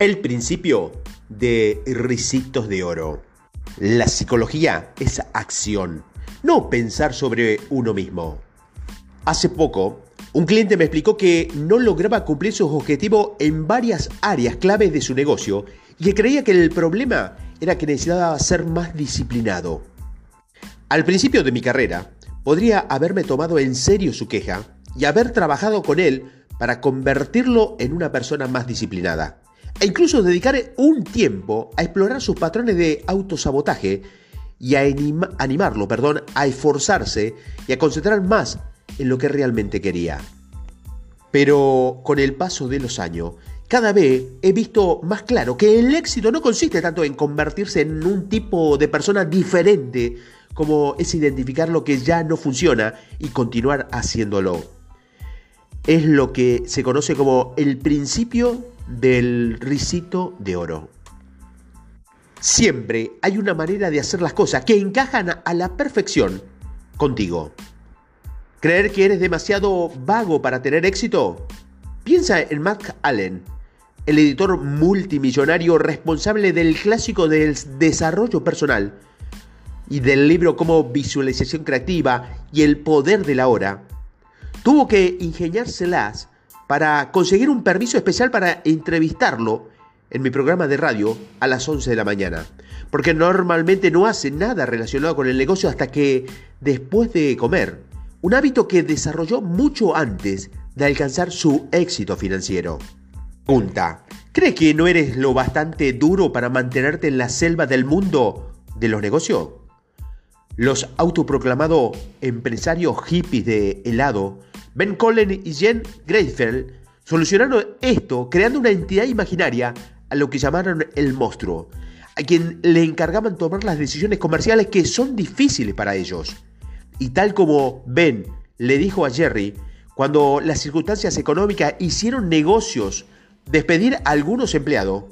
El principio de risitos de oro. La psicología es acción, no pensar sobre uno mismo. Hace poco, un cliente me explicó que no lograba cumplir sus objetivos en varias áreas claves de su negocio y que creía que el problema era que necesitaba ser más disciplinado. Al principio de mi carrera, podría haberme tomado en serio su queja y haber trabajado con él para convertirlo en una persona más disciplinada e incluso dedicar un tiempo a explorar sus patrones de autosabotaje y a animarlo, perdón, a esforzarse y a concentrar más en lo que realmente quería. Pero con el paso de los años, cada vez he visto más claro que el éxito no consiste tanto en convertirse en un tipo de persona diferente como es identificar lo que ya no funciona y continuar haciéndolo. Es lo que se conoce como el principio del risito de oro. Siempre hay una manera de hacer las cosas que encajan a la perfección contigo. ¿Creer que eres demasiado vago para tener éxito? Piensa en Matt Allen, el editor multimillonario responsable del clásico del desarrollo personal y del libro como Visualización Creativa y El Poder de la Hora. Tuvo que ingeniárselas para conseguir un permiso especial para entrevistarlo en mi programa de radio a las 11 de la mañana. Porque normalmente no hace nada relacionado con el negocio hasta que después de comer. Un hábito que desarrolló mucho antes de alcanzar su éxito financiero. Pregunta, ¿crees que no eres lo bastante duro para mantenerte en la selva del mundo de los negocios? Los autoproclamados empresarios hippies de helado Ben Collen y Jen Greifeld solucionaron esto creando una entidad imaginaria a lo que llamaron el monstruo, a quien le encargaban tomar las decisiones comerciales que son difíciles para ellos. Y tal como Ben le dijo a Jerry, cuando las circunstancias económicas hicieron negocios, despedir a algunos empleados,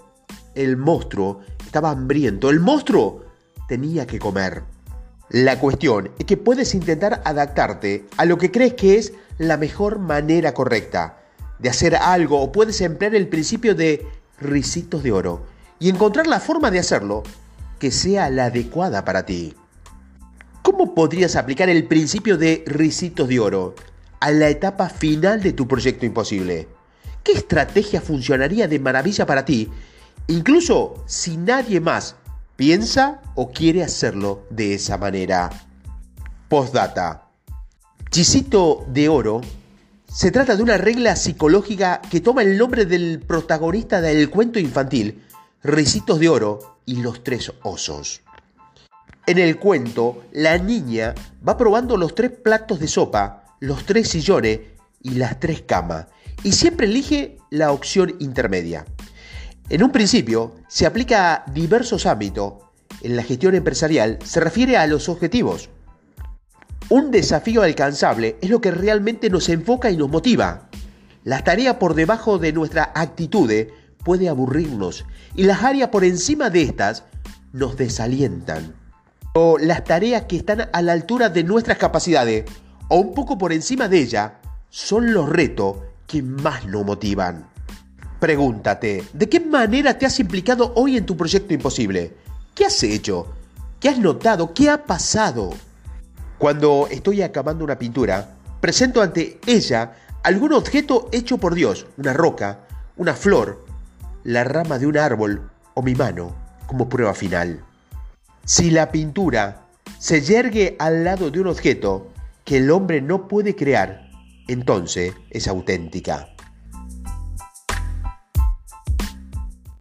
el monstruo estaba hambriento, el monstruo tenía que comer. La cuestión es que puedes intentar adaptarte a lo que crees que es la mejor manera correcta de hacer algo o puedes emplear el principio de risitos de oro y encontrar la forma de hacerlo que sea la adecuada para ti. ¿Cómo podrías aplicar el principio de risitos de oro a la etapa final de tu proyecto imposible? ¿Qué estrategia funcionaría de maravilla para ti, incluso si nadie más piensa o quiere hacerlo de esa manera. Postdata. Chisito de oro se trata de una regla psicológica que toma el nombre del protagonista del cuento infantil, Ricitos de Oro y los tres osos. En el cuento, la niña va probando los tres platos de sopa, los tres sillones y las tres camas, y siempre elige la opción intermedia. En un principio, se aplica a diversos ámbitos. En la gestión empresarial se refiere a los objetivos. Un desafío alcanzable es lo que realmente nos enfoca y nos motiva. Las tareas por debajo de nuestra actitud puede aburrirnos y las áreas por encima de estas nos desalientan. O las tareas que están a la altura de nuestras capacidades o un poco por encima de ellas son los retos que más nos motivan. Pregúntate, ¿de qué manera te has implicado hoy en tu proyecto imposible? ¿Qué has hecho? ¿Qué has notado? ¿Qué ha pasado? Cuando estoy acabando una pintura, presento ante ella algún objeto hecho por Dios, una roca, una flor, la rama de un árbol o mi mano como prueba final. Si la pintura se yergue al lado de un objeto que el hombre no puede crear, entonces es auténtica.